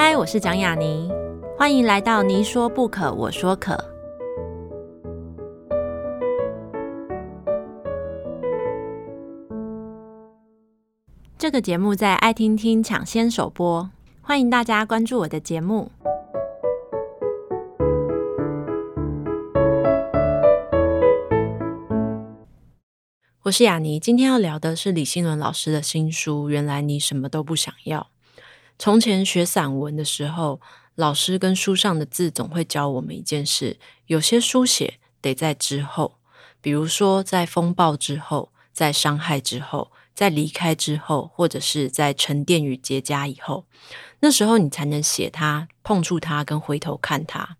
嗨，我是蒋雅妮，欢迎来到你说不可，我说可。这个节目在爱听听抢先首播，欢迎大家关注我的节目。我是雅妮，今天要聊的是李新伦老师的新书《原来你什么都不想要》。从前学散文的时候，老师跟书上的字总会教我们一件事：有些书写得在之后，比如说在风暴之后，在伤害之后，在离开之后，或者是在沉淀与结痂以后，那时候你才能写它、碰触它、跟回头看它。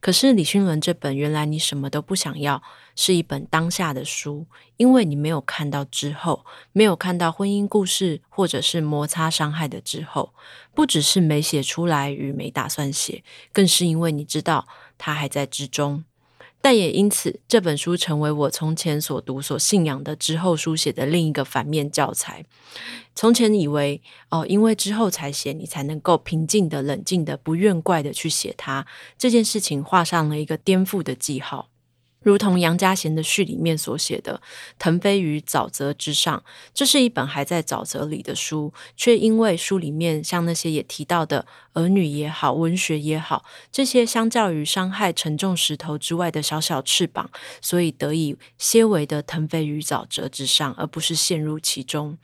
可是李勋伦这本《原来你什么都不想要》。是一本当下的书，因为你没有看到之后，没有看到婚姻故事或者是摩擦伤害的之后，不只是没写出来与没打算写，更是因为你知道它还在之中。但也因此，这本书成为我从前所读所信仰的之后书写的另一个反面教材。从前以为哦，因为之后才写，你才能够平静的、冷静的、不怨怪的去写它，这件事情画上了一个颠覆的记号。如同杨家贤的序里面所写的，《腾飞于沼泽之上》，这是一本还在沼泽里的书，却因为书里面像那些也提到的儿女也好，文学也好，这些相较于伤害沉重石头之外的小小翅膀，所以得以些微的腾飞于沼泽之上，而不是陷入其中。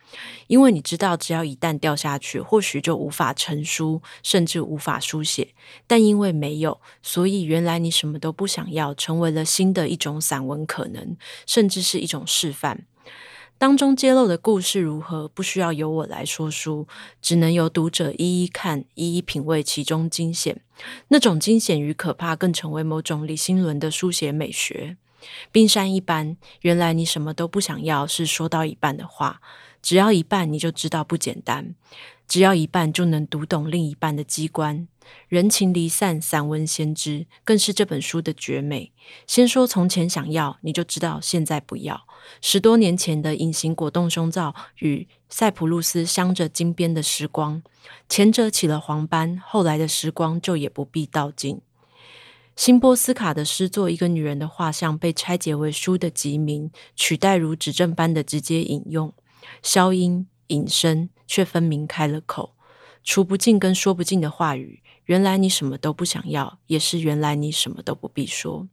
因为你知道，只要一旦掉下去，或许就无法成书，甚至无法书写。但因为没有，所以原来你什么都不想要，成为了新的。一种散文可能，甚至是一种示范。当中揭露的故事如何，不需要由我来说书，只能由读者一一看，一一品味其中惊险。那种惊险与可怕，更成为某种李欣伦的书写美学。冰山一般，原来你什么都不想要，是说到一半的话。只要一半，你就知道不简单。只要一半就能读懂另一半的机关，人情离散，散文先知，更是这本书的绝美。先说从前想要，你就知道现在不要。十多年前的隐形果冻胸罩与塞浦路斯镶着金边的时光，前者起了黄斑，后来的时光就也不必道尽。辛波斯卡的诗作《一个女人的画像》被拆解为书的集名，取代如指正般的直接引用，消音。隐身却分明开了口，除不尽跟说不尽的话语。原来你什么都不想要，也是原来你什么都不必说。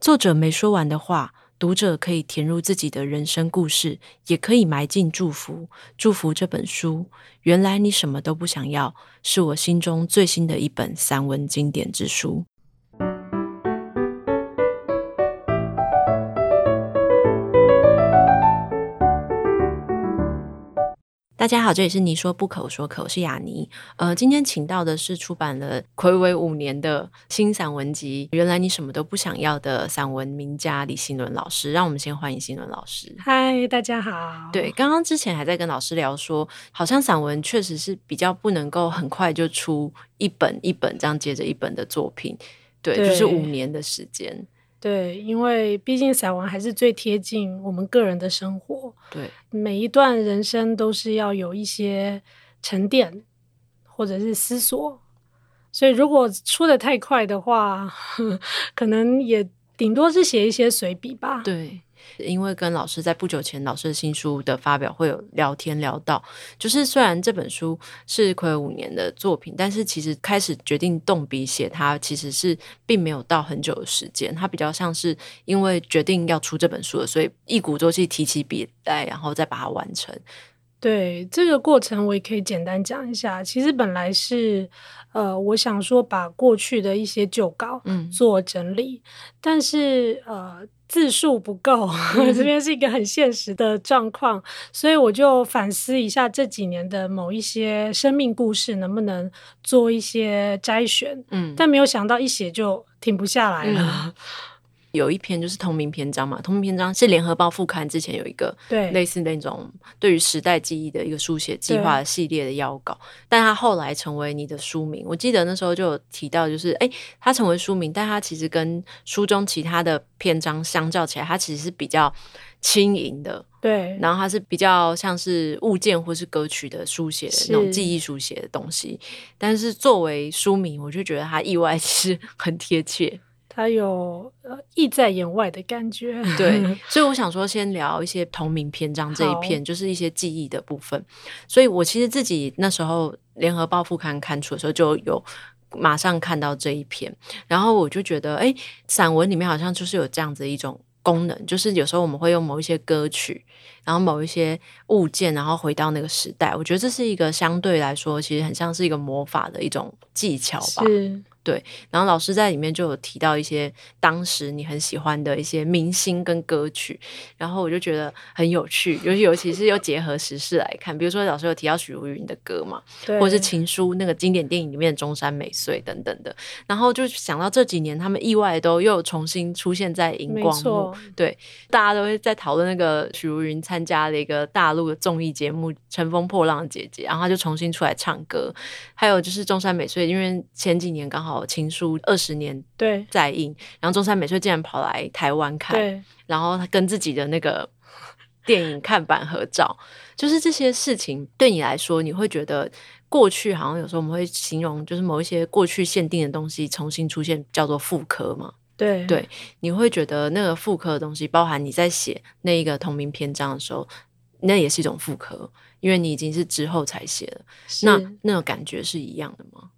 作者没说完的话，读者可以填入自己的人生故事，也可以埋进祝福。祝福这本书。原来你什么都不想要，是我心中最新的一本散文经典之书。大家好，这里是你说不可，我说可，我是雅妮。呃，今天请到的是出版了魁违五年的新散文集《原来你什么都不想要》的散文名家李新伦老师。让我们先欢迎新伦老师。嗨，大家好。对，刚刚之前还在跟老师聊说，好像散文确实是比较不能够很快就出一本一本这样接着一本的作品。对，对就是五年的时间。对，因为毕竟散文还是最贴近我们个人的生活。对，每一段人生都是要有一些沉淀或者是思索，所以如果出的太快的话，可能也顶多是写一些随笔吧。对。因为跟老师在不久前老师的新书的发表会有聊天聊到，就是虽然这本书是暌违五年的作品，但是其实开始决定动笔写它，其实是并没有到很久的时间。它比较像是因为决定要出这本书了，所以一鼓作气提起笔来，然后再把它完成。对，这个过程，我也可以简单讲一下。其实本来是，呃，我想说把过去的一些旧稿嗯做整理，嗯、但是呃字数不够，嗯、这边是一个很现实的状况，所以我就反思一下这几年的某一些生命故事，能不能做一些摘选。嗯，但没有想到一写就停不下来了。嗯 有一篇就是同名篇章嘛，同名篇章是联合报副刊之前有一个对。类似那种对于时代记忆的一个书写计划系列的邀稿，但它后来成为你的书名。我记得那时候就有提到，就是哎，它成为书名，但它其实跟书中其他的篇章相较起来，它其实是比较轻盈的。对，然后它是比较像是物件或是歌曲的书写的那种记忆书写的东西，但是作为书名，我就觉得它意外其实很贴切，它有呃意在言外的感觉。对，所以我想说，先聊一些同名篇章这一篇，就是一些记忆的部分。所以我其实自己那时候联合报副刊刊出的时候，就有马上看到这一篇，然后我就觉得，哎，散文里面好像就是有这样子一种。功能就是有时候我们会用某一些歌曲，然后某一些物件，然后回到那个时代。我觉得这是一个相对来说，其实很像是一个魔法的一种技巧吧。是。对，然后老师在里面就有提到一些当时你很喜欢的一些明星跟歌曲，然后我就觉得很有趣，尤其尤其是又结合时事来看，比如说老师有提到许茹芸的歌嘛，或者是情书那个经典电影里面的中山美穗等等的，然后就想到这几年他们意外都又重新出现在荧光幕，对，大家都会在讨论那个许茹芸参加了一个大陆的综艺节目《乘风破浪的姐姐》，然后她就重新出来唱歌，还有就是中山美穗，因为前几年刚好。情书二十年对。在映，然后中山美穗竟然跑来台湾看，然后他跟自己的那个电影看板合照，就是这些事情对你来说，你会觉得过去好像有时候我们会形容，就是某一些过去限定的东西重新出现，叫做复刻嘛？对。对，你会觉得那个复刻的东西，包含你在写那一个同名篇章的时候，那也是一种复刻，因为你已经是之后才写的，那那种感觉是一样的吗？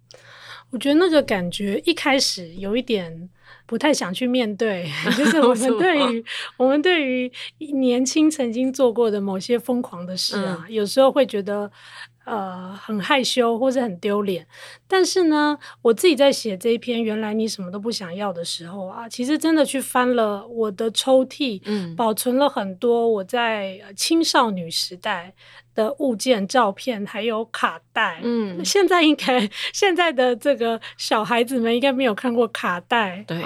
我觉得那个感觉一开始有一点不太想去面对，就是我们对于我们对于年轻曾经做过的某些疯狂的事啊，嗯、有时候会觉得呃很害羞或者很丢脸。但是呢，我自己在写这一篇《原来你什么都不想要》的时候啊，其实真的去翻了我的抽屉，嗯、保存了很多我在青少女时代的物件、照片，还有卡带。嗯，现在应该现在的这个小孩子们应该没有看过卡带。对，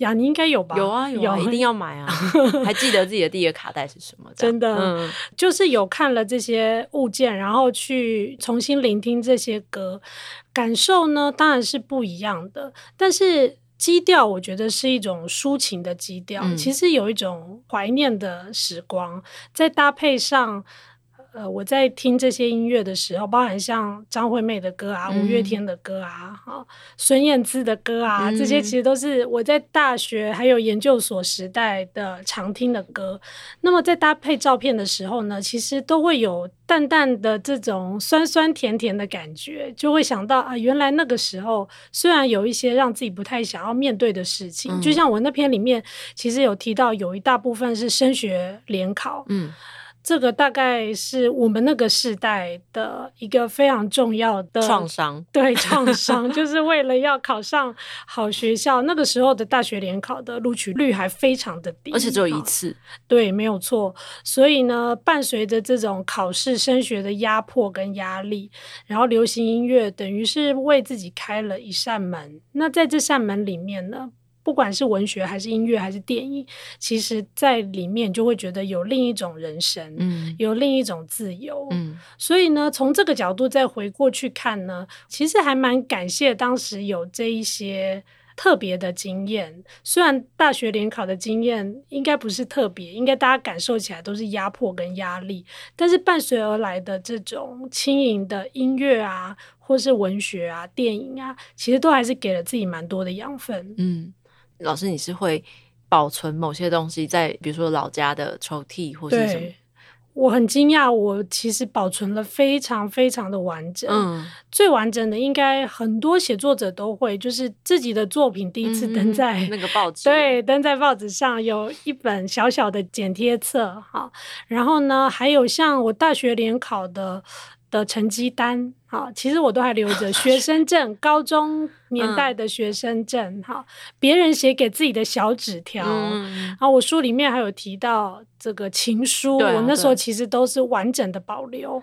呀，你应该有吧？有啊，有啊，有，一定要买啊！还记得自己的第一个卡带是什么？真的，嗯，就是有看了这些物件，然后去重新聆听这些歌，感受呢，当然是不一样的。但是基调，我觉得是一种抒情的基调。嗯，其实有一种怀念的时光，再搭配上。呃，我在听这些音乐的时候，包含像张惠妹的歌啊、嗯、五月天的歌啊、哈孙燕姿的歌啊，嗯、这些其实都是我在大学还有研究所时代的常听的歌。那么在搭配照片的时候呢，其实都会有淡淡的这种酸酸甜甜的感觉，就会想到啊，原来那个时候虽然有一些让自己不太想要面对的事情，嗯、就像我那篇里面其实有提到，有一大部分是升学联考，嗯。这个大概是我们那个时代的一个非常重要的创伤，对，创伤，就是为了要考上好学校。那个时候的大学联考的录取率还非常的低，而且只有一次。对，没有错。所以呢，伴随着这种考试升学的压迫跟压力，然后流行音乐等于是为自己开了一扇门。那在这扇门里面呢，不管是文学还是音乐还是电影，其实在里面就会觉得有另一种人生，嗯，有另一种自由，嗯，所以呢，从这个角度再回过去看呢，其实还蛮感谢当时有这一些特别的经验。虽然大学联考的经验应该不是特别，应该大家感受起来都是压迫跟压力，但是伴随而来的这种轻盈的音乐啊，或是文学啊、电影啊，其实都还是给了自己蛮多的养分，嗯。老师，你是会保存某些东西在，比如说老家的抽屉或是什么？对，我很惊讶，我其实保存了非常非常的完整。嗯，最完整的应该很多写作者都会，就是自己的作品第一次登在、嗯、那个报纸，对，登在报纸上有一本小小的剪贴册，哈。然后呢，还有像我大学联考的的成绩单。好，其实我都还留着 学生证，高中年代的学生证，哈，别人写给自己的小纸条，嗯、然后我书里面还有提到这个情书，啊、我那时候其实都是完整的保留。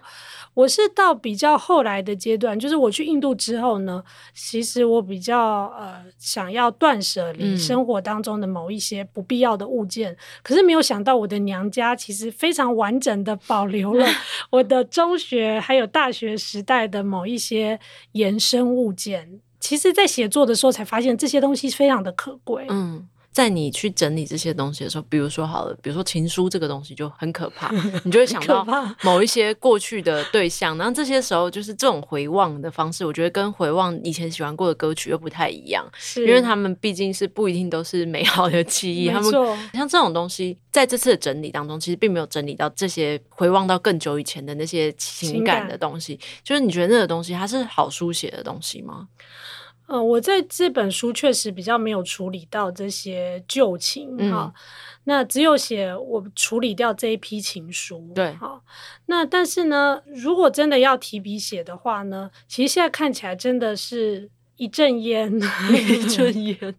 我是到比较后来的阶段，就是我去印度之后呢，其实我比较呃想要断舍离生活当中的某一些不必要的物件，嗯、可是没有想到我的娘家其实非常完整的保留了 我的中学还有大学时代的某一些延伸物件。其实，在写作的时候才发现这些东西非常的可贵。嗯。在你去整理这些东西的时候，比如说好了，比如说情书这个东西就很可怕，你就会想到某一些过去的对象，然后这些时候就是这种回望的方式，我觉得跟回望以前喜欢过的歌曲又不太一样，是。因为他们毕竟是不一定都是美好的记忆，他们像这种东西，在这次的整理当中，其实并没有整理到这些回望到更久以前的那些情感的东西，就是你觉得那个东西它是好书写的东西吗？嗯，我在这本书确实比较没有处理到这些旧情哈，嗯、那只有写我处理掉这一批情书。对，好，那但是呢，如果真的要提笔写的话呢，其实现在看起来真的是一阵烟，一阵 烟，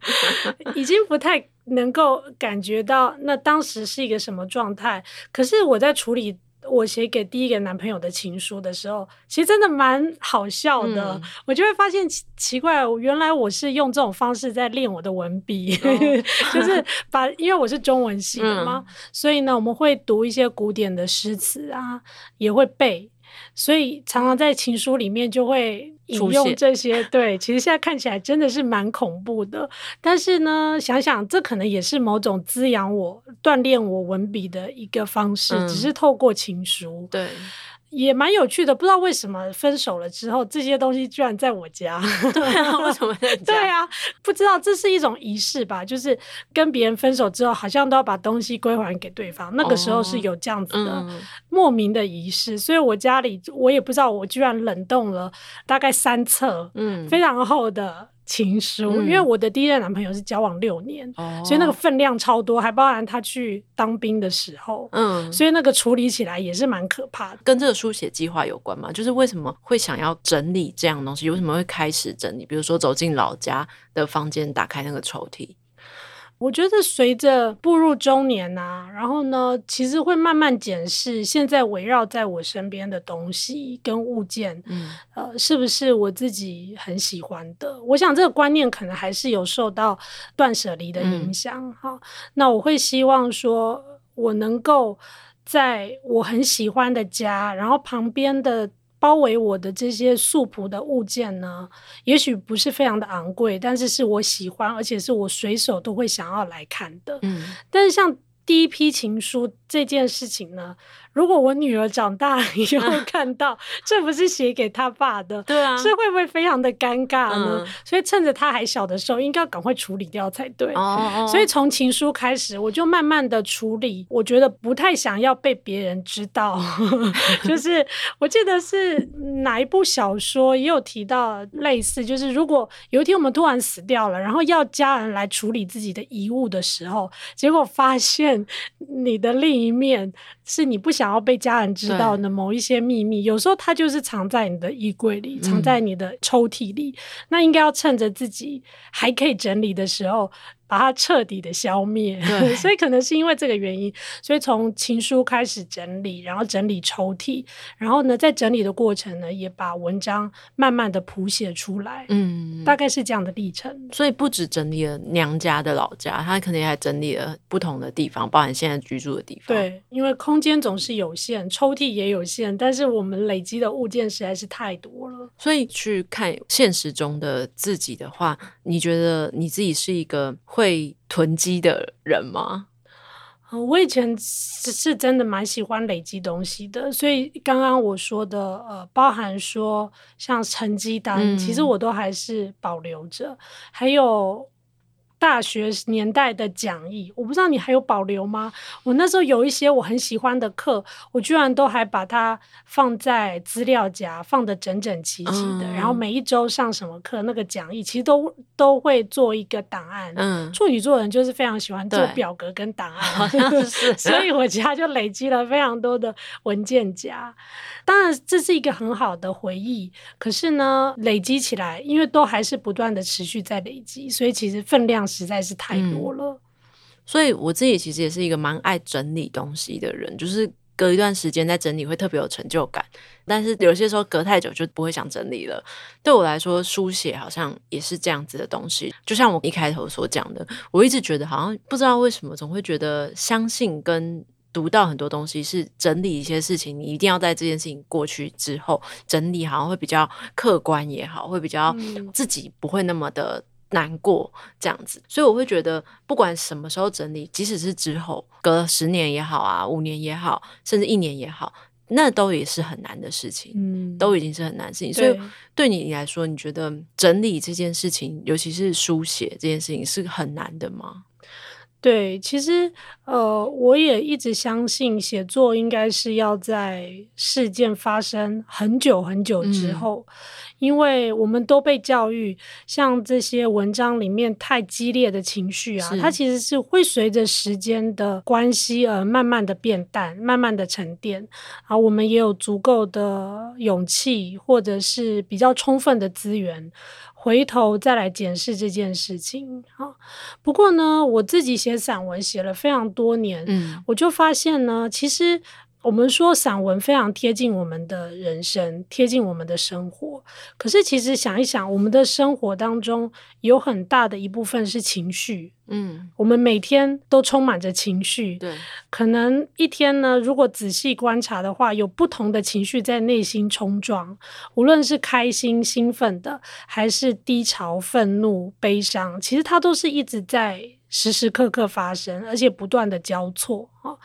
已经不太能够感觉到那当时是一个什么状态。可是我在处理。我写给第一个男朋友的情书的时候，其实真的蛮好笑的。嗯、我就会发现奇奇怪，原来我是用这种方式在练我的文笔，哦、就是把，因为我是中文系的嘛，嗯、所以呢，我们会读一些古典的诗词啊，也会背。所以常常在情书里面就会引用这些，现对，其实现在看起来真的是蛮恐怖的。但是呢，想想这可能也是某种滋养我、锻炼我文笔的一个方式，嗯、只是透过情书。对。也蛮有趣的，不知道为什么分手了之后，这些东西居然在我家。对啊，为什么在家？对啊，不知道这是一种仪式吧？就是跟别人分手之后，好像都要把东西归还给对方。那个时候是有这样子的莫名的仪式，所以我家里我也不知道，我居然冷冻了大概三册，嗯，非常厚的。情书，因为我的第一任男朋友是交往六年，哦、所以那个分量超多，还包含他去当兵的时候，嗯，所以那个处理起来也是蛮可怕的。跟这个书写计划有关吗？就是为什么会想要整理这样东西？为什么会开始整理？比如说走进老家的房间，打开那个抽屉。我觉得随着步入中年啊，然后呢，其实会慢慢检视现在围绕在我身边的东西跟物件，嗯，呃，是不是我自己很喜欢的？我想这个观念可能还是有受到断舍离的影响。哈、嗯，那我会希望说，我能够在我很喜欢的家，然后旁边的。包围我的这些素朴的物件呢，也许不是非常的昂贵，但是是我喜欢，而且是我随手都会想要来看的。嗯，但是像第一批情书这件事情呢，如果我女儿长大以后看到，这不是写给她爸的，对啊，这会不会非常的尴尬呢？嗯、所以趁着她还小的时候，应该要赶快处理掉才对。哦，所以从情书开始，我就慢慢的处理。我觉得不太想要被别人知道，就是我记得是哪一部小说也有提到类似，就是如果有一天我们突然死掉了，然后要家人来处理自己的遗物的时候，结果发现你的另一面是你不想。要被家人知道的某一些秘密，有时候它就是藏在你的衣柜里，藏在你的抽屉里。嗯、那应该要趁着自己还可以整理的时候。把它彻底的消灭，对所以可能是因为这个原因，所以从情书开始整理，然后整理抽屉，然后呢，在整理的过程呢，也把文章慢慢的谱写出来，嗯，大概是这样的历程。所以不止整理了娘家的老家，他可能还整理了不同的地方，包含现在居住的地方。对，因为空间总是有限，抽屉也有限，但是我们累积的物件实在是太多了。所以去看现实中的自己的话，你觉得你自己是一个会囤积的人吗？我以前是真的蛮喜欢累积东西的，所以刚刚我说的，呃，包含说像成绩单，嗯、其实我都还是保留着。还有大学年代的讲义，我不知道你还有保留吗？我那时候有一些我很喜欢的课，我居然都还把它放在资料夹，放的整整齐齐的。嗯、然后每一周上什么课，那个讲义其实都都会做一个档案。嗯，处女座人就是非常喜欢做表格跟档案，好像是，所以我家就累积了非常多的文件夹。当然，这是一个很好的回忆。可是呢，累积起来，因为都还是不断的持续在累积，所以其实分量实在是太多了。嗯，所以我自己其实也是一个蛮爱整理东西的人，就是隔一段时间再整理会特别有成就感。但是有些时候隔太久就不会想整理了。对我来说，书写好像也是这样子的东西。就像我一开头所讲的，我一直觉得好像不知道为什么，总会觉得相信跟。读到很多东西是整理一些事情，你一定要在这件事情过去之后整理，好像会比较客观也好，会比较自己不会那么的难过这样子。所以我会觉得，不管什么时候整理，即使是之后隔十年也好啊，五年也好，甚至一年也好，那都也是很难的事情，嗯，都已经是很难的事情。所以对你来说，你觉得整理这件事情，尤其是书写这件事情，是很难的吗？对，其实呃，我也一直相信写作应该是要在事件发生很久很久之后，嗯、因为我们都被教育，像这些文章里面太激烈的情绪啊，它其实是会随着时间的关系而慢慢的变淡，慢慢的沉淀，啊，我们也有足够的勇气或者是比较充分的资源。回头再来检视这件事情，啊。不过呢，我自己写散文写了非常多年，嗯，我就发现呢，其实。我们说散文非常贴近我们的人生，贴近我们的生活。可是其实想一想，我们的生活当中有很大的一部分是情绪。嗯，我们每天都充满着情绪。对，可能一天呢，如果仔细观察的话，有不同的情绪在内心冲撞，无论是开心、兴奋的，还是低潮、愤怒、悲伤，其实它都是一直在时时刻刻发生，而且不断的交错啊。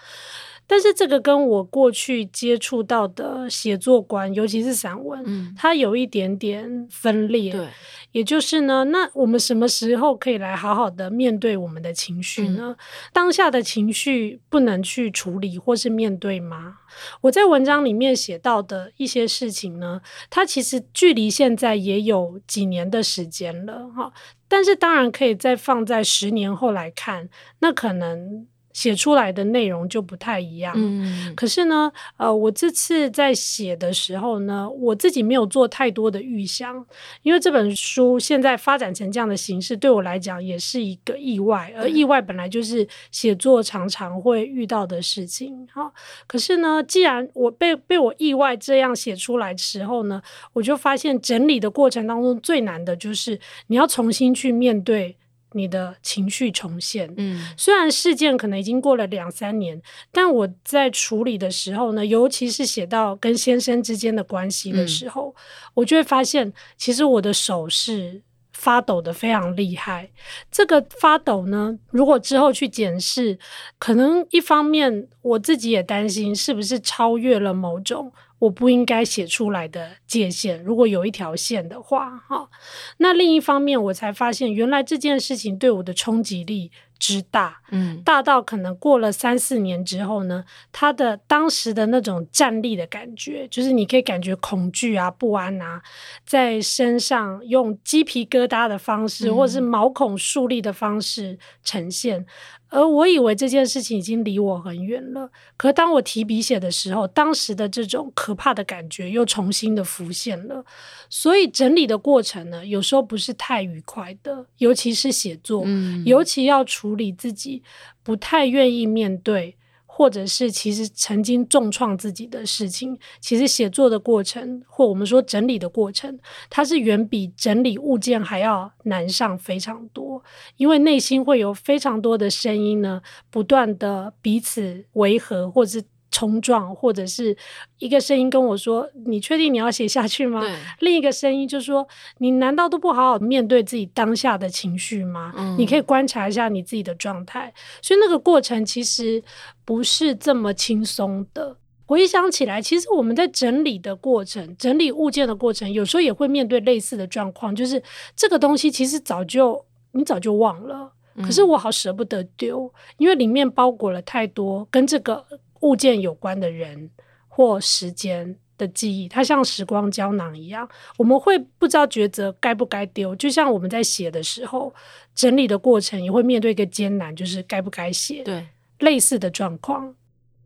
但是这个跟我过去接触到的写作观，尤其是散文，嗯，它有一点点分裂。对，也就是呢，那我们什么时候可以来好好的面对我们的情绪呢？嗯，当下的情绪不能去处理或是面对吗？我在文章里面写到的一些事情呢，它其实距离现在也有几年的时间了，哈。但是当然可以再放在十年后来看，那可能。写出来的内容就不太一样。嗯，可是呢，呃，我这次在写的时候呢，我自己没有做太多的预想，因为这本书现在发展成这样的形式，对我来讲也是一个意外，而意外本来就是写作常常会遇到的事情。好，可是呢，既然我被被我意外这样写出来的时候呢，我就发现整理的过程当中最难的就是你要重新去面对。你的情绪重现，嗯，虽然事件可能已经过了两三年，但我在处理的时候呢，尤其是写到跟先生之间的关系的时候，嗯，我就会发现，其实我的手是发抖的非常厉害。这个发抖呢，如果之后去检视，可能一方面我自己也担心是不是超越了某种。我不应该写出来的界限，如果有一条线的话，哈，那另一方面，我才发现原来这件事情对我的冲击力之大，嗯，大到可能过了三四年之后呢，他的当时的那种站立的感觉，就是你可以感觉恐惧啊、不安啊，在身上用鸡皮疙瘩的方式，或者是毛孔竖立的方式呈现。而我以为这件事情已经离我很远了，可当我提笔写的时候，当时的这种可怕的感觉又重新的浮现了。所以整理的过程呢，有时候不是太愉快的，尤其是写作，嗯，尤其要处理自己不太愿意面对。或者是其实曾经重创自己的事情，其实写作的过程，或我们说整理的过程，它是远比整理物件还要难上非常多，因为内心会有非常多的声音呢，不断的彼此维和，或者是。冲撞，或者是一个声音跟我说：“你确定你要写下去吗？”另一个声音就说：“你难道都不好好面对自己当下的情绪吗？嗯、你可以观察一下你自己的状态。”所以那个过程其实不是这么轻松的。回想起来，其实我们在整理的过程、整理物件的过程，有时候也会面对类似的状况，就是这个东西其实早就你早就忘了。可是我好舍不得丢，因为里面包裹了太多跟这个物件有关的人或时间的记忆，它像时光胶囊一样，我们会不知道抉择该不该丢。就像我们在写的时候，整理的过程也会面对一个艰难，就是该不该写。对，类似的状况。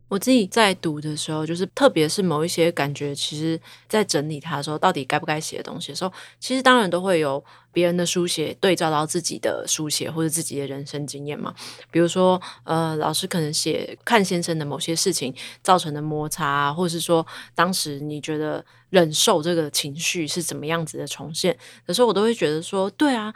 我自己在读的时候，就是特别是某一些感觉，其实在整理它的时候，到底该不该写的东西的时候，其实当然都会有别人的书写对照到自己的书写或者自己的人生经验嘛。比如说，呃，老师可能写看先生的某些事情造成的摩擦，或者是说当时你觉得忍受这个情绪是怎么样子的重现的时候，我都会觉得说，对啊。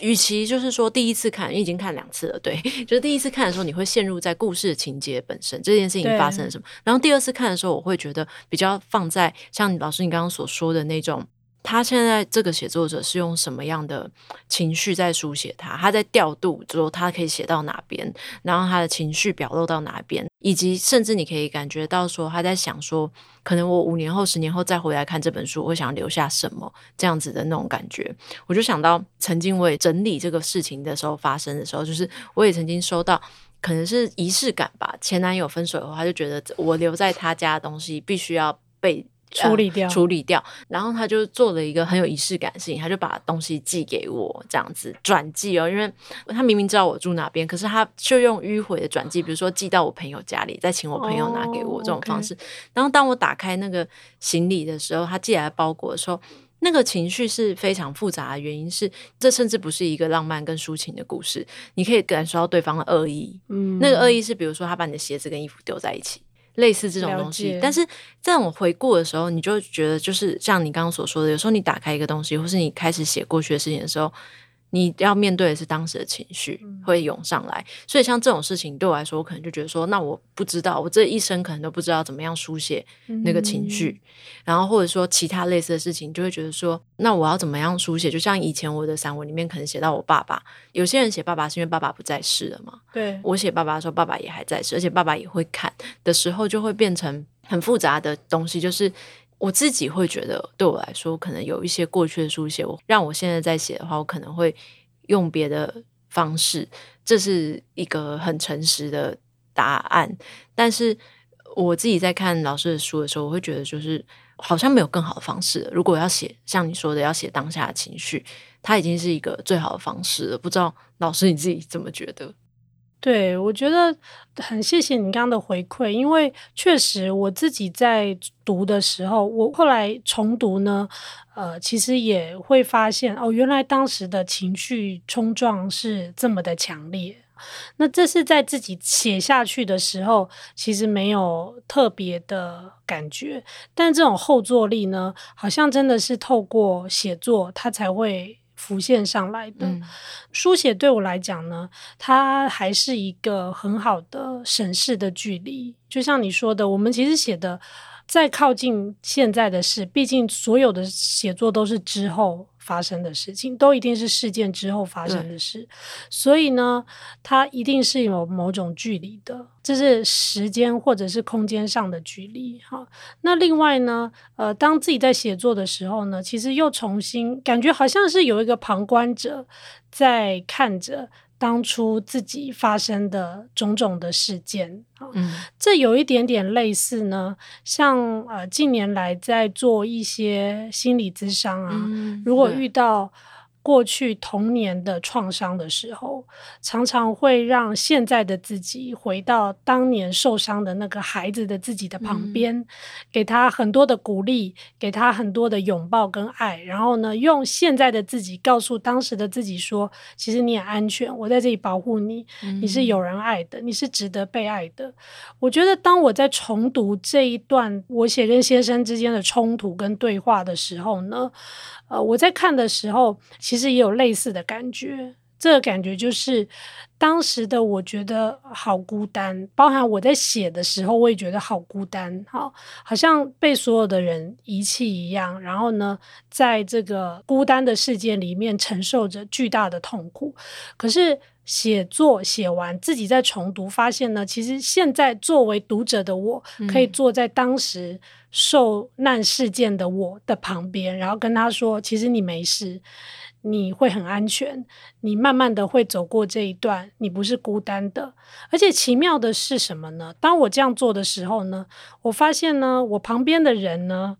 与其就是说第一次看，你已经看两次了，对，就是第一次看的时候，你会陷入在故事情节本身，这件事情发生了什么。然后第二次看的时候，我会觉得比较放在像老师你刚刚所说的那种。他现在这个写作者是用什么样的情绪在书写他？他在调度，说他可以写到哪边，然后他的情绪表露到哪边，以及甚至你可以感觉到说他在想说，可能我五年后、十年后再回来看这本书，我会想留下什么这样子的那种感觉。我就想到曾经我也整理这个事情的时候发生的时候，就是我也曾经收到，可能是仪式感吧。前男友分手以后，他就觉得我留在他家的东西必须要被。处理掉，处理掉，然后他就做了一个很有仪式感的事情，他就把东西寄给我，这样子转寄哦，因为他明明知道我住哪边，可是他就用迂回的转寄，比如说寄到我朋友家里，再请我朋友拿给我这种方式。Oh. 然后当我打开那个行李的时候，他寄来的包裹的时候，那个情绪是非常复杂的，原因是这甚至不是一个浪漫跟抒情的故事，你可以感受到对方的恶意，嗯，那个恶意是比如说他把你的鞋子跟衣服丢在一起。类似这种东西，但是在我回顾的时候，你就觉得就是像你刚刚所说的，有时候你打开一个东西，或是你开始写过去的事情的时候。你要面对的是当时的情绪会涌上来，所以像这种事情对我来说，我可能就觉得说，那我不知道，我这一生可能都不知道怎么样书写那个情绪，嗯、然后或者说其他类似的事情，就会觉得说，那我要怎么样书写？就像以前我的散文里面可能写到我爸爸，有些人写爸爸是因为爸爸不在世了嘛，对，我写爸爸的时候，爸爸也还在世，而且爸爸也会看的时候，就会变成很复杂的东西，就是。我自己会觉得，对我来说，可能有一些过去的书写，我让我现在在写的话，我可能会用别的方式，这是一个很诚实的答案。但是我自己在看老师的书的时候，我会觉得，就是好像没有更好的方式。如果要写像你说的，要写当下的情绪，它已经是一个最好的方式了。不知道老师你自己怎么觉得？对，我觉得很谢谢你刚刚的回馈，因为确实我自己在读的时候，我后来重读呢，呃，其实也会发现哦，原来当时的情绪冲撞是这么的强烈。那这是在自己写下去的时候，其实没有特别的感觉，但这种后坐力呢，好像真的是透过写作，它才会。浮现上来的、嗯、书写对我来讲呢，它还是一个很好的审视的距离。就像你说的，我们其实写的再靠近现在的事，毕竟所有的写作都是之后。发生的事情都一定是事件之后发生的事，所以呢，它一定是有某种距离的，这是时间或者是空间上的距离。哈，那另外呢，呃，当自己在写作的时候呢，其实又重新感觉好像是有一个旁观者在看着。当初自己发生的种种的事件，嗯，这有一点点类似呢。像呃，近年来在做一些心理咨商啊，嗯，如果遇到。过去童年的创伤的时候，常常会让现在的自己回到当年受伤的那个孩子的自己的旁边，嗯，给他很多的鼓励，给他很多的拥抱跟爱，然后呢，用现在的自己告诉当时的自己说：“其实你也安全，我在这里保护你，嗯，你是有人爱的，你是值得被爱的。”我觉得，当我在重读这一段我写跟先生之间的冲突跟对话的时候呢，呃，我在看的时候，其实也有类似的感觉。这个感觉就是当时的我觉得好孤单，包含我在写的时候，我也觉得好孤单，好，好像被所有的人遗弃一样。然后呢，在这个孤单的世界里面，承受着巨大的痛苦。可是写作写完，自己在重读，发现呢，其实现在作为读者的我，可以坐在当时。受难事件的我的旁边，然后跟他说：“其实你没事，你会很安全，你慢慢的会走过这一段，你不是孤单的。而且奇妙的是什么呢？当我这样做的时候呢，我发现呢，我旁边的人呢，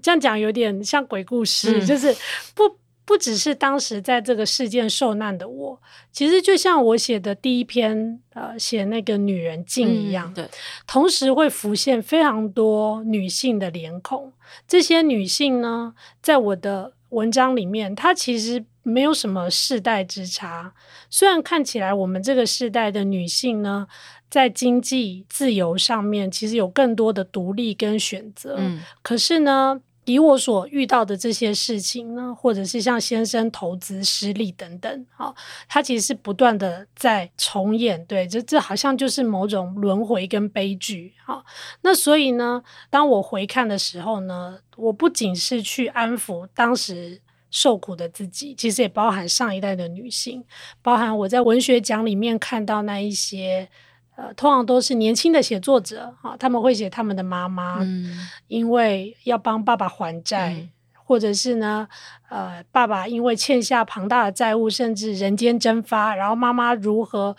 这样讲有点像鬼故事，嗯、就是不。不只是当时在这个事件受难的我，其实就像我写的第一篇，呃，写那个女人静一样，嗯，对，同时会浮现非常多女性的脸孔。这些女性呢，在我的文章里面，她其实没有什么世代之差。虽然看起来我们这个世代的女性呢，在经济自由上面其实有更多的独立跟选择，嗯，可是呢。以我所遇到的这些事情呢，或者是像先生投资失利等等，好，他其实是不断的在重演，对，这这好像就是某种轮回跟悲剧，好，那所以呢，当我回看的时候呢，我不仅是去安抚当时受苦的自己，其实也包含上一代的女性，包含我在文学奖里面看到那一些。呃，通常都是年轻的写作者啊，他们会写他们的妈妈，嗯、因为要帮爸爸还债，嗯、或者是呢，呃，爸爸因为欠下庞大的债务，甚至人间蒸发，然后妈妈如何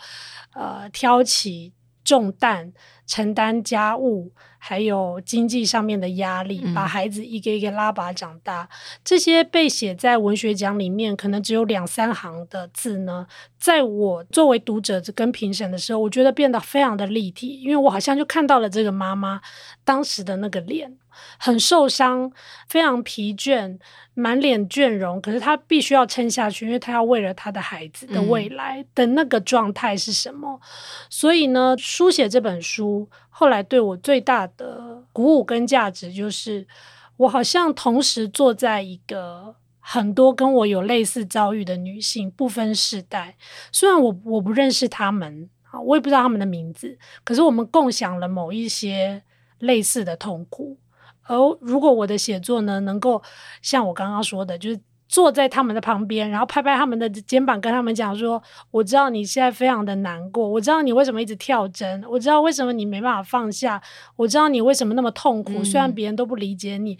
呃挑起重担，承担家务。还有经济上面的压力，把孩子一个一个拉拔长大，嗯、这些被写在文学奖里面，可能只有两三行的字呢。在我作为读者跟评审的时候，我觉得变得非常的立体，因为我好像就看到了这个妈妈当时的那个脸。很受伤，非常疲倦，满脸倦容。可是她必须要撑下去，因为她要为了她的孩子的未来的那个状态是什么？嗯、所以呢，书写这本书后来对我最大的鼓舞跟价值，就是我好像同时坐在一个很多跟我有类似遭遇的女性，不分世代。虽然我我不认识他们啊，我也不知道他们的名字，可是我们共享了某一些类似的痛苦。而如果我的写作呢，能够像我刚刚说的，就是坐在他们的旁边，然后拍拍他们的肩膀，跟他们讲说：“我知道你现在非常的难过，我知道你为什么一直跳针，我知道为什么你没办法放下，我知道你为什么那么痛苦，虽然别人都不理解你，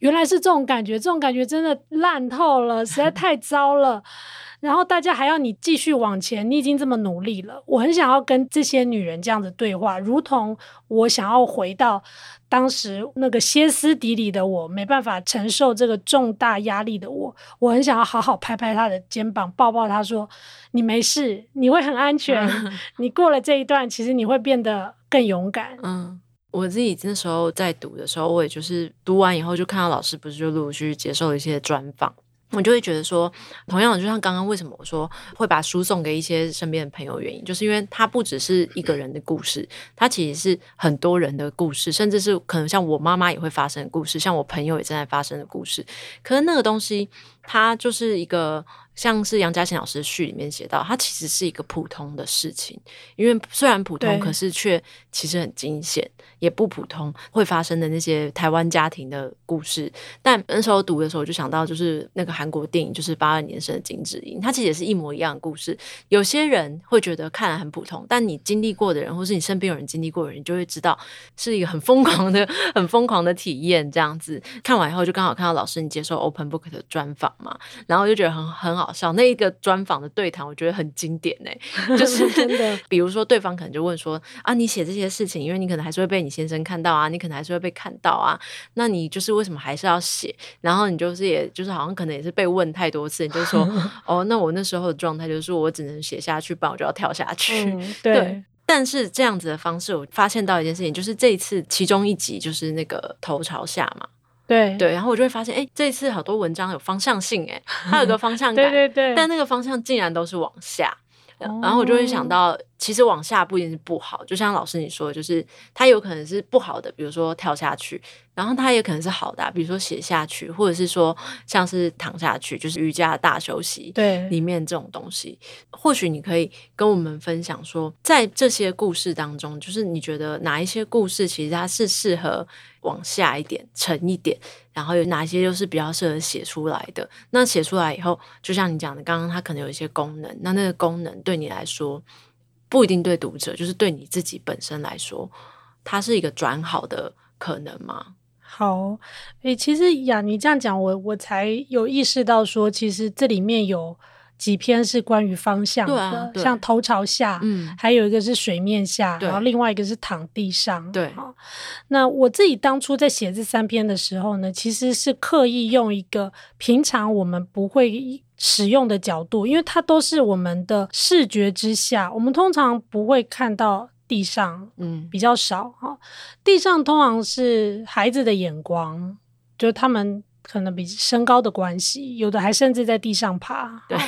原来是这种感觉，这种感觉真的烂透了，实在太糟了。”然后大家还要你继续往前，你已经这么努力了。我很想要跟这些女人这样子对话，如同我想要回到当时那个歇斯底里的我，没办法承受这个重大压力的我。我很想要好好拍拍她的肩膀，抱抱她说：“你没事，你会很安全。你过了这一段，其实你会变得更勇敢。”嗯，我自己那时候在读的时候，我也就是读完以后就看到老师不是就陆续接受了一些专访。我就会觉得说，同样的，就像刚刚为什么我说会把书送给一些身边的朋友，原因就是因为它不只是一个人的故事，它其实是很多人的故事，甚至是可能像我妈妈也会发生的故事，像我朋友也正在发生的故事。可是那个东西，它就是一个。像是杨嘉贤老师的序里面写到，它其实是一个普通的事情，因为虽然普通，可是却其实很惊险，也不普通会发生的那些台湾家庭的故事。但那时候读的时候，我就想到就是那个韩国电影，就是八二年生的金智英，它其实也是一模一样的故事。有些人会觉得看来很普通，但你经历过的人，或是你身边有人经历过的人，你就会知道是一个很疯狂的、很疯狂的体验。这样子看完以后，就刚好看到老师你接受 Open Book 的专访嘛，然后就觉得很很好。小那一个专访的对谈，我觉得很经典呢、欸。就是真的，比如说对方可能就问说啊，你写这些事情，因为你可能还是会被你先生看到啊，你可能还是会被看到啊，那你就是为什么还是要写？然后你就是也就是好像可能也是被问太多次，你就说 哦，那我那时候的状态就是我只能写下去，不然我就要跳下去。嗯、对，对。但是这样子的方式，我发现到一件事情，就是这一次其中一集就是那个头朝下嘛。对。对，然后我就会发现，哎，这一次好多文章有方向性，哎，它有个方向感，对对。对，但那个方向竟然都是往下，哦、然后我就会想到。其实往下不一定是不好，就像老师你说的，就是它有可能是不好的，比如说跳下去，然后它也可能是好的，比如说写下去，或者是说像是躺下去，就是瑜伽的大休息，对，里面这种东西，或许你可以跟我们分享说，在这些故事当中，就是你觉得哪一些故事其实它是适合往下一点、沉一点，然后有哪一些又是比较适合写出来的？那写出来以后，就像你讲的，刚刚它可能有一些功能，那那个功能对你来说。不一定对读者，就是对你自己本身来说，它是一个转好的可能吗？好，诶，其实呀，你这样讲，我我才有意识到说，其实这里面有。几篇是关于方向的，啊、像头朝下，嗯，还有一个是水面下，然后另外一个是躺地上，对。那我自己当初在写这三篇的时候呢，其实是刻意用一个平常我们不会使用的角度，因为它都是我们的视觉之下，我们通常不会看到地上，嗯，比较少哈。地上通常是孩子的眼光，就他们。可能比身高的关系，有的还甚至在地上爬。对，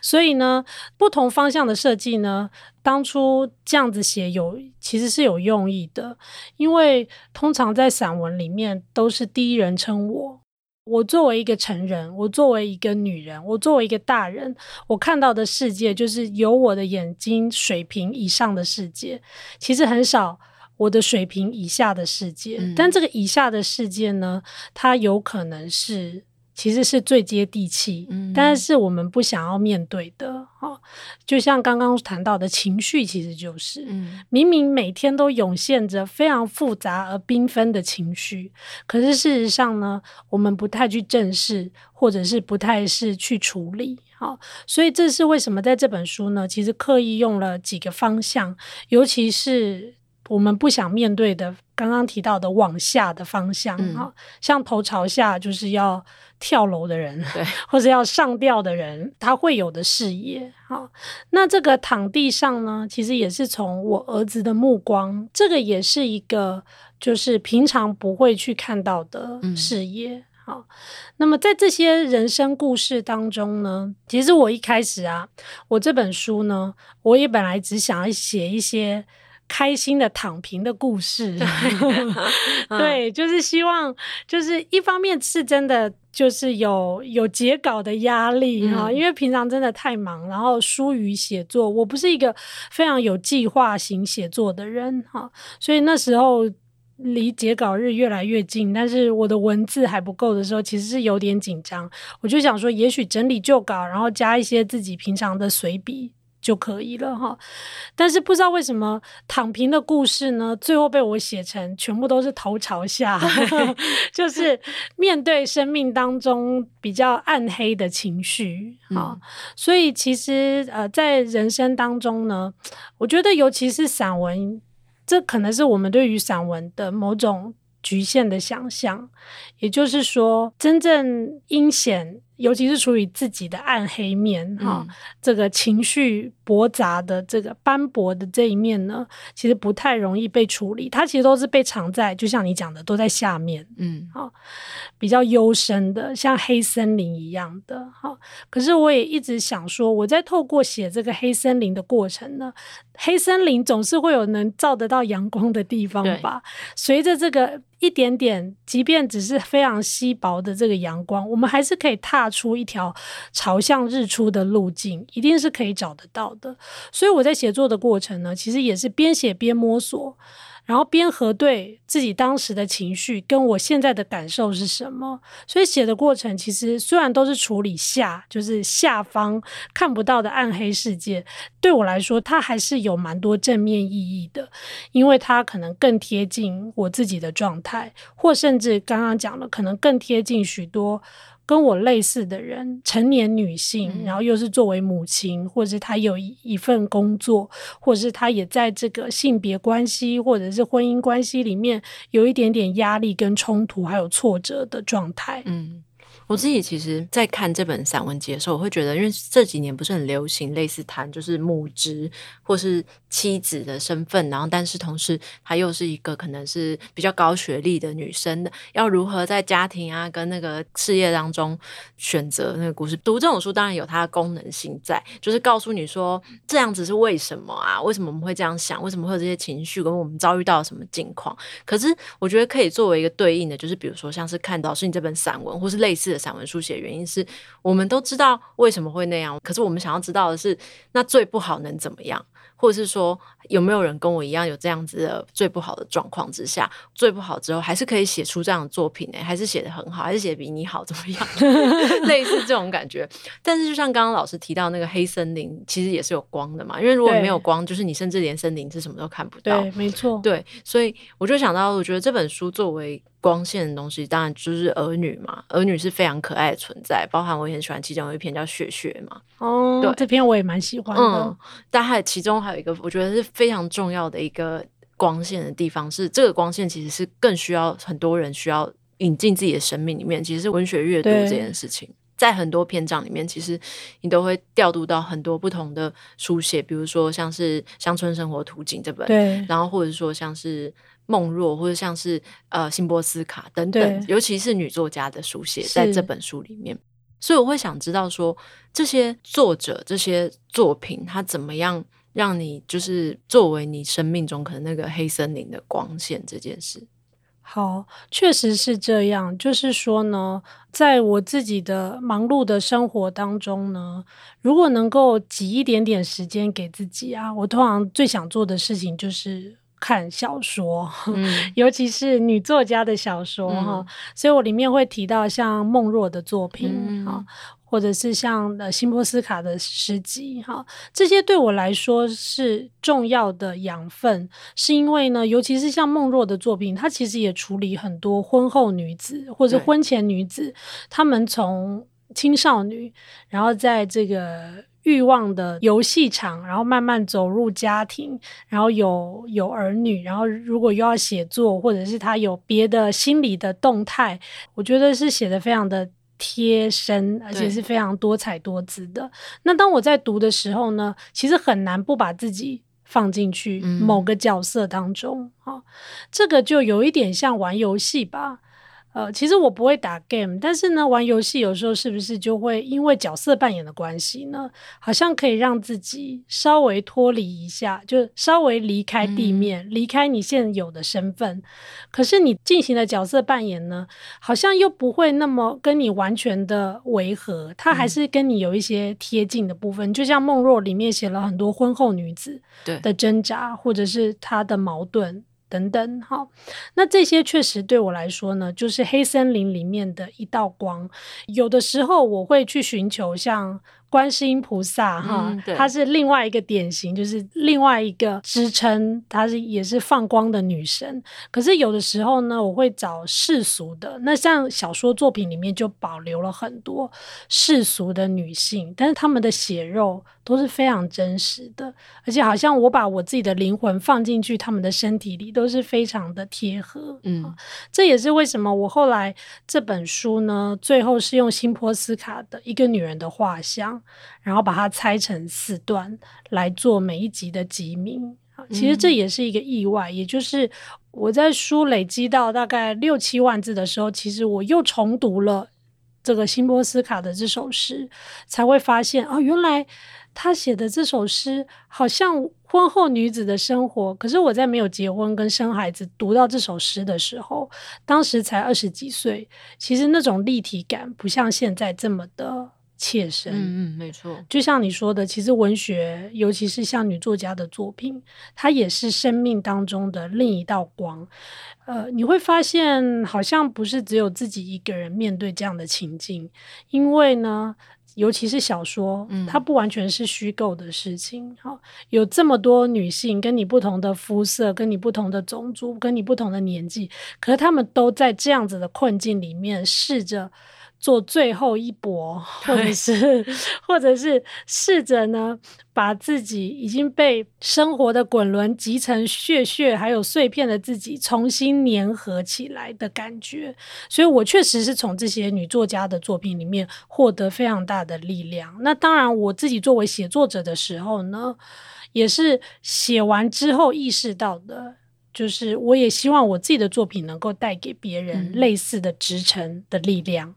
所以呢，不同方向的设计呢，当初这样子写有其实是有用意的，因为通常在散文里面都是第一人称我，我作为一个成人，我作为一个女人，我作为一个大人，我看到的世界就是有我的眼睛水平以上的世界，其实很少。我的水平以下的世界，嗯，但这个以下的世界呢，它有可能是其实是最接地气，嗯，但是我们不想要面对的。哦，就像刚刚谈到的情绪，其实就是，嗯，明明每天都涌现着非常复杂而缤纷的情绪，可是事实上呢，我们不太去正视，或者是不太是去处理。好，所以这是为什么在这本书呢，其实刻意用了几个方向，尤其是。我们不想面对的，刚刚提到的往下的方向啊，嗯，像头朝下就是要跳楼的人，对，或者要上吊的人，他会有的视野。好，那这个躺地上呢，其实也是从我儿子的目光，这个也是一个就是平常不会去看到的视野。嗯，好，那么在这些人生故事当中呢，其实我一开始啊，我这本书呢，我也本来只想要写一些。开心的躺平的故事，对，就是希望，就是一方面是真的，就是有有截稿的压力哈、嗯，因为平常真的太忙，然后疏于写作，我不是一个非常有计划型写作的人哈，所以那时候离截稿日越来越近，但是我的文字还不够的时候，其实是有点紧张，我就想说，也许整理旧稿，然后加一些自己平常的随笔。就可以了哈，但是不知道为什么躺平的故事呢，最后被我写成全部都是头朝下，就是面对生命当中比较暗黑的情绪啊、嗯。所以其实呃，在人生当中呢，我觉得尤其是散文，这可能是我们对于散文的某种局限的想象，也就是说，真正阴险。尤其是处于自己的暗黑面哈、嗯，这个情绪驳杂的这个斑驳的这一面呢，其实不太容易被处理。它其实都是被藏在，就像你讲的，都在下面，嗯，好，比较幽深的，像黑森林一样的，好。可是我也一直想说，我在透过写这个黑森林的过程呢，黑森林总是会有能照得到阳光的地方吧？随着这个。一点点，即便只是非常稀薄的这个阳光，我们还是可以踏出一条朝向日出的路径，一定是可以找得到的。所以我在写作的过程呢，其实也是边写边摸索。然后边核对自己当时的情绪跟我现在的感受是什么，所以写的过程其实虽然都是处理下，就是下方看不到的暗黑世界，对我来说它还是有蛮多正面意义的，因为它可能更贴近我自己的状态，或甚至刚刚讲了，可能更贴近许多。跟我类似的人，成年女性，嗯、然后又是作为母亲，或者是她有一一份工作，或者是她也在这个性别关系或者是婚姻关系里面有一点点压力跟冲突，还有挫折的状态。嗯。我自己其实，在看这本散文集的时候，我会觉得，因为这几年不是很流行类似谈就是母职或是妻子的身份，然后但是同时她又是一个可能是比较高学历的女生的，要如何在家庭啊跟那个事业当中选择那个故事。读这种书当然有它的功能性在，就是告诉你说这样子是为什么啊？为什么我们会这样想？为什么会有这些情绪？跟我们遭遇到什么境况？可是我觉得可以作为一个对应的，就是比如说像是看到是你这本散文或是类似的。散文书写原因是我们都知道为什么会那样，可是我们想要知道的是，那最不好能怎么样，或者是说有没有人跟我一样有这样子的最不好的状况之下，最不好之后还是可以写出这样的作品呢？还是写得很好，还是写得比你好，怎么样？类似这种感觉。但是就像刚刚老师提到那个黑森林，其实也是有光的嘛，因为如果没有光，就是你甚至连森林是什么都看不到。对，没错。对，所以我就想到，我觉得这本书作为。光线的东西，当然就是儿女嘛。儿女是非常可爱的存在，包含我也很喜欢其中有一篇叫《雪雪》嘛。哦，对，这篇我也蛮喜欢的。嗯，但还其中还有一个，我觉得是非常重要的一个光线的地方，是这个光线其实是更需要很多人需要引进自己的生命里面，其实是文学阅读这件事情。在很多篇章里面，其实你都会调度到很多不同的书写，比如说像是《乡村生活图景》这本，对，然后或者说像是梦若，或者像是呃辛波斯卡等等，尤其是女作家的书写在这本书里面，所以我会想知道说，这些作者这些作品，它怎么样让你就是作为你生命中可能那个黑森林的光线这件事。好，确实是这样。就是说呢，在我自己的忙碌的生活当中呢，如果能够挤一点点时间给自己啊，我通常最想做的事情就是看小说，嗯、尤其是女作家的小说哈、嗯。所以我里面会提到像梦若的作品哈。嗯或者是像呃辛波斯卡的诗集哈，这些对我来说是重要的养分，是因为呢，尤其是像梦若的作品，它其实也处理很多婚后女子或者婚前女子，她们从青少女，然后在这个欲望的游戏场，然后慢慢走入家庭，然后有有儿女，然后如果又要写作，或者是他有别的心理的动态，我觉得是写的非常的。贴身，而且是非常多彩多姿的。那当我在读的时候呢，其实很难不把自己放进去某个角色当中啊、嗯。这个就有一点像玩游戏吧。呃，其实我不会打 game，但是呢，玩游戏有时候是不是就会因为角色扮演的关系呢？好像可以让自己稍微脱离一下，就稍微离开地面，嗯、离开你现有的身份。可是你进行的角色扮演呢，好像又不会那么跟你完全的违和，它还是跟你有一些贴近的部分。嗯、就像梦若里面写了很多婚后女子的挣扎，或者是她的矛盾。等等，好，那这些确实对我来说呢，就是黑森林里面的一道光。有的时候我会去寻求像。观世音菩萨哈、嗯，她是另外一个典型，就是另外一个支撑，她是也是放光的女神。可是有的时候呢，我会找世俗的。那像小说作品里面就保留了很多世俗的女性，但是她们的血肉都是非常真实的，而且好像我把我自己的灵魂放进去她们的身体里，都是非常的贴合。嗯，这也是为什么我后来这本书呢，最后是用辛波斯卡的一个女人的画像。然后把它拆成四段来做每一集的集名，其实这也是一个意外。嗯、也就是我在书累积到大概六七万字的时候，其实我又重读了这个辛波斯卡的这首诗，才会发现哦，原来他写的这首诗好像婚后女子的生活。可是我在没有结婚跟生孩子读到这首诗的时候，当时才二十几岁，其实那种立体感不像现在这么的。切身，嗯嗯，没错，就像你说的，其实文学，尤其是像女作家的作品，它也是生命当中的另一道光。呃，你会发现，好像不是只有自己一个人面对这样的情境，因为呢，尤其是小说，它不完全是虚构的事情。好、嗯，有这么多女性，跟你不同的肤色，跟你不同的种族，跟你不同的年纪，可是她们都在这样子的困境里面试着。做最后一搏，或者是，或者是试着呢，把自己已经被生活的滚轮集成血血，还有碎片的自己重新粘合起来的感觉。所以我确实是从这些女作家的作品里面获得非常大的力量。那当然，我自己作为写作者的时候呢，也是写完之后意识到的，就是我也希望我自己的作品能够带给别人类似的支撑的力量。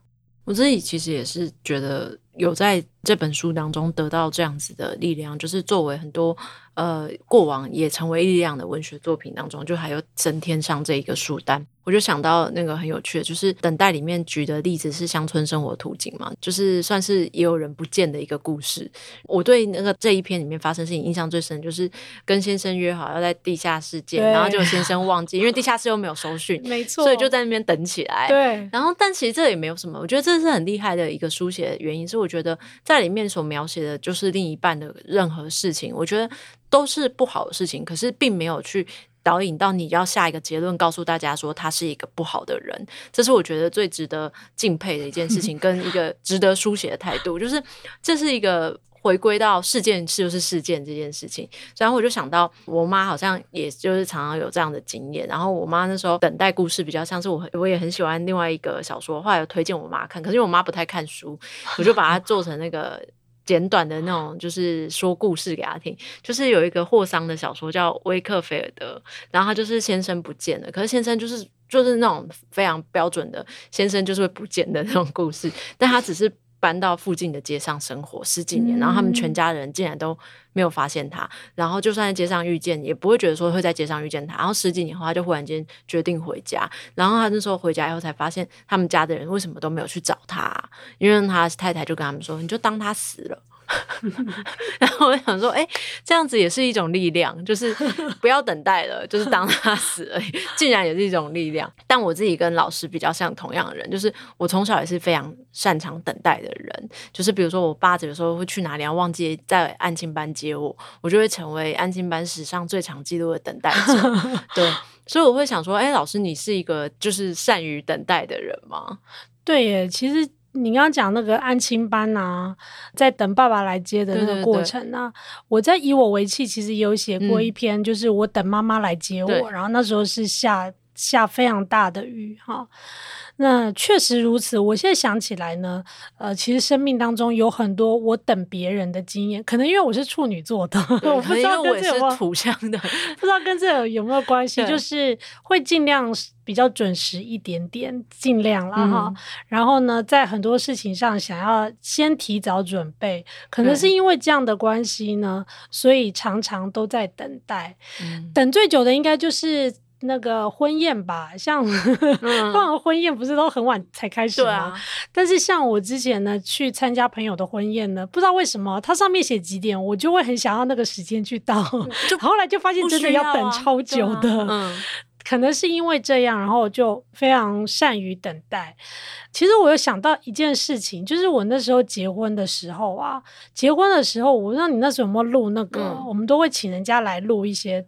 我自己其实也是觉得有在这本书当中得到这样子的力量，就是作为很多呃过往也成为力量的文学作品当中，就还有增添上这一个书单。我就想到那个很有趣的，就是等待里面举的例子是乡村生活图景嘛，就是算是也有人不见的一个故事。我对那个这一篇里面发生事情印象最深，就是跟先生约好要在地下室见，然后结果先生忘记，因为地下室又没有收讯，没错，所以就在那边等起来。对，然后但其实这也没有什么，我觉得这是很厉害的一个书写的原因，是我觉得在里面所描写的就是另一半的任何事情，我觉得都是不好的事情，可是并没有去。导引到你要下一个结论，告诉大家说他是一个不好的人。这是我觉得最值得敬佩的一件事情，跟一个值得书写的态度，就是这是一个。回归到事件是就是事件这件事情，然后我就想到我妈好像也就是常常有这样的经验。然后我妈那时候等待故事比较像是我，我也很喜欢另外一个小说，后来有推荐我妈看，可是因为我妈不太看书，我就把它 做成那个简短的那种，就是说故事给他听。就是有一个霍桑的小说叫《威克菲尔德》，然后他就是先生不见了，可是先生就是就是那种非常标准的先生就是会不见的那种故事，但他只是。搬到附近的街上生活十几年，然后他们全家人竟然都没有发现他，嗯、然后就算在街上遇见，也不会觉得说会在街上遇见他。然后十几年后，他就忽然间决定回家，然后他那时候回家以后才发现，他们家的人为什么都没有去找他，因为他太太就跟他们说：“你就当他死了。” 然后我想说，哎、欸，这样子也是一种力量，就是 不要等待了，就是当他死而已，竟然也是一种力量。但我自己跟老师比较像同样的人，就是我从小也是非常擅长等待的人。就是比如说，我爸有时候会去哪里，要忘记在安亲班接我，我就会成为安亲班史上最长记录的等待者。对，所以我会想说，哎、欸，老师，你是一个就是善于等待的人吗？对耶，其实。你刚刚讲那个安亲班啊，在等爸爸来接的那个过程啊，对对对，我在以我为契，其实有写过一篇，就是我等妈妈来接我，嗯、然后那时候是下下非常大的雨哈。那确实如此。我现在想起来呢，呃，其实生命当中有很多我等别人的经验，可能因为我是处女座的，我不知道跟这有没有土象的，不知道跟这有没有关系，就是会尽量比较准时一点点，尽量了哈。然后呢，在很多事情上想要先提早准备，可能是因为这样的关系呢，所以常常都在等待。嗯、等最久的应该就是。那个婚宴吧，像 通常婚宴不是都很晚才开始吗？啊、但是像我之前呢去参加朋友的婚宴呢，不知道为什么它上面写几点，我就会很想要那个时间去到。就 后来就发现真的要等超久的，啊嗯、可能是因为这样，然后我就非常善于等待。其实我有想到一件事情，就是我那时候结婚的时候啊，结婚的时候，我不知道你那时候有没有录那个，嗯、我们都会请人家来录一些。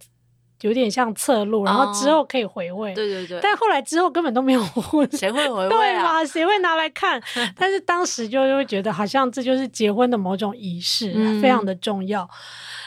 有点像侧录，然后之后可以回味。对对对。但后来之后根本都没有婚，谁会回味啊？对，谁会拿来看？但是当时就会觉得好像这就是结婚的某种仪式，非常的重要。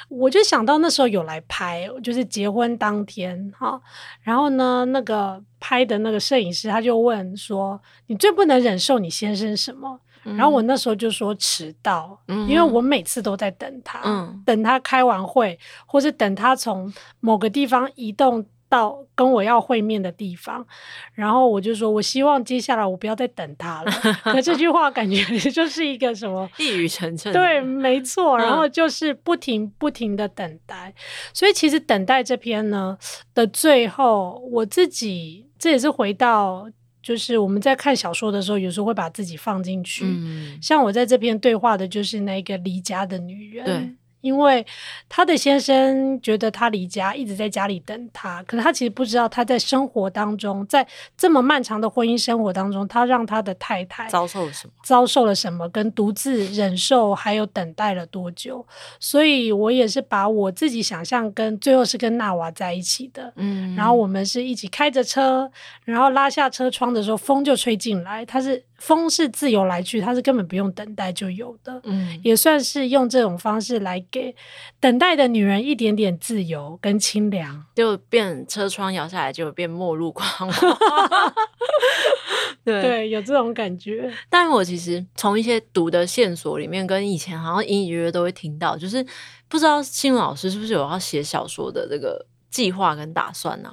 我就想到那时候有来拍，就是结婚当天哈。然后呢，那个拍的那个摄影师他就问说：“你最不能忍受你先生什么？”然后我那时候就说迟到，嗯、因为我每次都在等他，嗯、等他开完会，或是等他从某个地方移动到跟我要会面的地方。然后我就说，我希望接下来我不要再等他了。可这句话感觉就是一个什么一语成谶？对，没错。然后就是不停不停的等待。所以其实等待这篇呢的最后，我自己这也是回到。就是我们在看小说的时候，有时候会把自己放进去。嗯、像我在这边对话的，就是那个离家的女人。对。因为他的先生觉得他离家，一直在家里等他，可是他其实不知道他在生活当中，在这么漫长的婚姻生活当中，他让他的太太遭受了什么？遭受了什么？跟独自忍受，还有等待了多久？所以我也是把我自己想象跟最后是跟娜娃在一起的，嗯，然后我们是一起开着车，然后拉下车窗的时候，风就吹进来，他是。风是自由来去，它是根本不用等待就有的，嗯，也算是用这种方式来给等待的女人一点点自由跟清凉，就变车窗摇下来就变末路狂花，对。对，有这种感觉。但我其实从一些读的线索里面，跟以前好像隐隐约约都会听到，就是不知道欣伦老师是不是有要写小说的这个计划跟打算呢？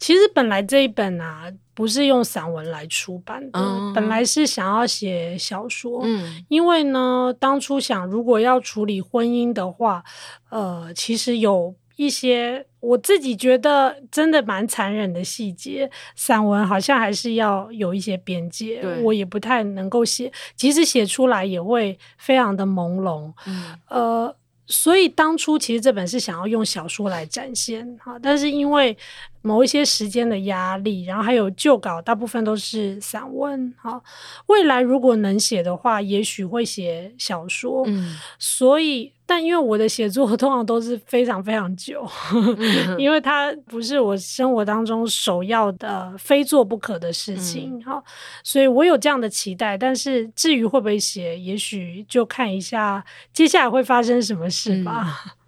其实本来这一本啊，不是用散文来出版的，嗯、本来是想要写小说。嗯，因为呢，当初想如果要处理婚姻的话，呃，其实有一些我自己觉得真的蛮残忍的细节，散文好像还是要有一些边界，我也不太能够写，即使写出来也会非常的朦胧。嗯，呃。所以当初其实这本是想要用小说来展现哈，但是因为某一些时间的压力，然后还有旧稿，大部分都是散文。好，未来如果能写的话，也许会写小说。嗯，所以，但因为我的写作 通常都是非常非常久，嗯、因为它不是我生活当中首要的、非做不可的事情。好、嗯，所以我有这样的期待。但是至于会不会写，也许就看一下接下来会发生什么事吧。嗯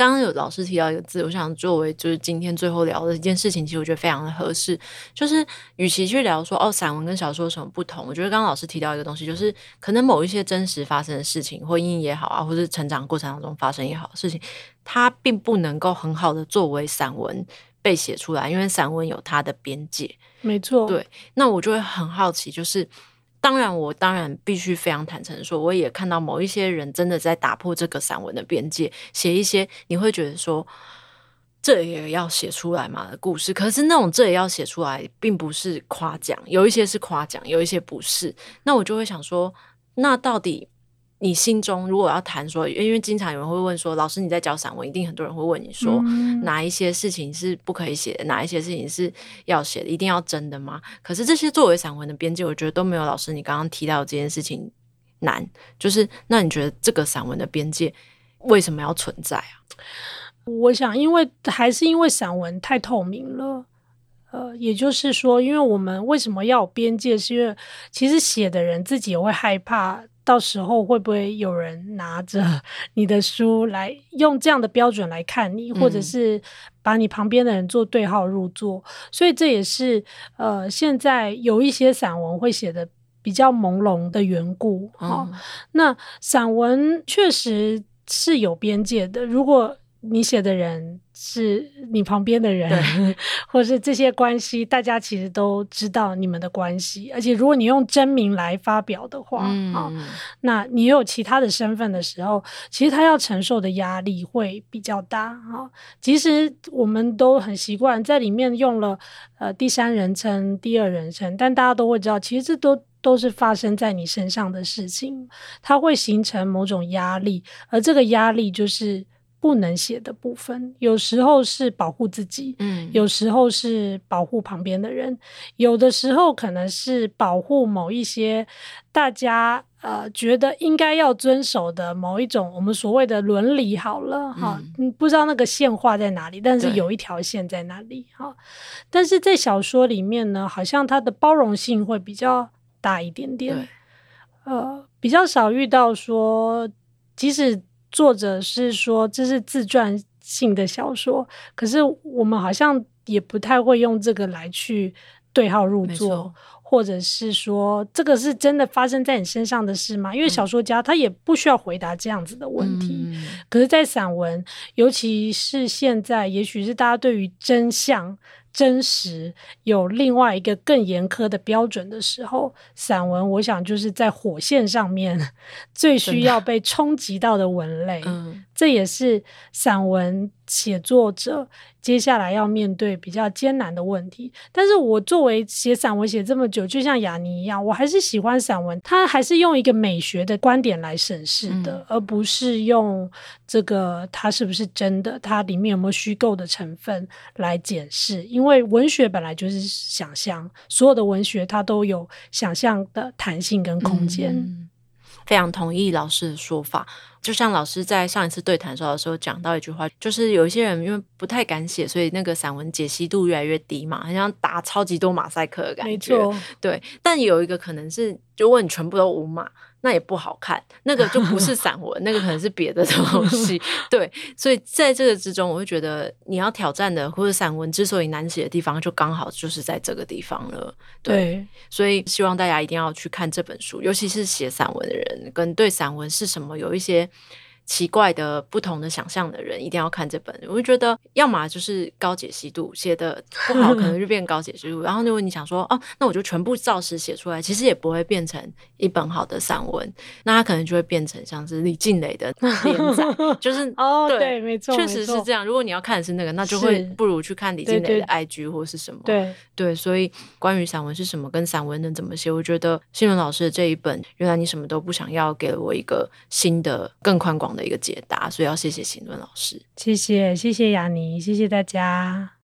刚刚有老师提到一个字，我想作为就是今天最后聊的一件事情，其实我觉得非常的合适。就是与其去聊说哦，散文跟小说有什么不同，我觉得刚刚老师提到一个东西，就是可能某一些真实发生的事情，婚姻也好啊，或是成长过程当中发生也好事情，它并不能够很好的作为散文被写出来，因为散文有它的边界。没错，对。那我就会很好奇，就是。当然，我当然必须非常坦诚说，我也看到某一些人真的在打破这个散文的边界，写一些你会觉得说，这也要写出来嘛的故事。可是那种这也要写出来，并不是夸奖，有一些是夸奖，有一些不是。那我就会想说，那到底？你心中如果要谈说，因为经常有人会问说，老师你在教散文，一定很多人会问你说，嗯、哪一些事情是不可以写的，哪一些事情是要写的，一定要真的吗？可是这些作为散文的边界，我觉得都没有老师你刚刚提到的这件事情难。就是那你觉得这个散文的边界为什么要存在啊？我想，因为还是因为散文太透明了。呃，也就是说，因为我们为什么要有边界，是因为其实写的人自己也会害怕。到时候会不会有人拿着 你的书来用这样的标准来看你，或者是把你旁边的人做对号入座？嗯、所以这也是呃，现在有一些散文会写的比较朦胧的缘故。好、嗯哦，那散文确实是有边界的。如果你写的人是你旁边的人，或是这些关系，大家其实都知道你们的关系。而且，如果你用真名来发表的话，啊、那你有其他的身份的时候，其实他要承受的压力会比较大啊、哦。其实我们都很习惯在里面用了呃第三人称、第二人称，但大家都会知道，其实这都都是发生在你身上的事情，它会形成某种压力，而这个压力就是。不能写的部分，有时候是保护自己，嗯，有时候是保护旁边的人，有的时候可能是保护某一些大家呃觉得应该要遵守的某一种我们所谓的伦理。好了，哈、嗯，不知道那个线画在哪里，但是有一条线在那里，哈。但是在小说里面呢，好像它的包容性会比较大一点点，呃，比较少遇到说即使。作者是说这是自传性的小说，可是我们好像也不太会用这个来去对号入座，或者是说这个是真的发生在你身上的事吗？因为小说家他也不需要回答这样子的问题。嗯、可是，在散文，尤其是现在，也许是大家对于真相。真实有另外一个更严苛的标准的时候，散文我想就是在火线上面最需要被冲击到的文类。嗯，这也是散文写作者接下来要面对比较艰难的问题。但是我作为写散文写这么久，就像雅尼一样，我还是喜欢散文，它还是用一个美学的观点来审视的，嗯、而不是用这个它是不是真的，它里面有没有虚构的成分来检视。因为文学本来就是想象，所有的文学它都有想象的弹性跟空间。嗯，非常同意老师的说法。就像老师在上一次对谈的时候讲到一句话，就是有一些人因为不太敢写，所以那个散文解析度越来越低嘛，好像打超级多马赛克的感觉。没错，对。但有一个可能是，如果你全部都无码。那也不好看，那个就不是散文，那个可能是别的东西。对，所以在这个之中，我会觉得你要挑战的，或者散文之所以难写的地方，就刚好就是在这个地方了。对，对，所以希望大家一定要去看这本书，尤其是写散文的人，跟对散文是什么有一些。奇怪的不同的想象的人一定要看这本，我就觉得要么就是高解析度写的不好，可能就变高解析度。然后如果你想说哦，那我就全部照实写出来，其实也不会变成一本好的散文，那它可能就会变成像是李静蕾的 连载，就是哦，对，没错，确实是这样。如果你要看的是那个，那就会不如去看李静蕾的 IG 或是什么。对对，所以关于散文是什么，跟散文能怎么写，我觉得新闻老师的这一本，原来你什么都不想要，给了我一个新的、更宽广的。的一个解答，所以要谢谢欣伦老师，谢谢谢谢雅尼，谢谢大家。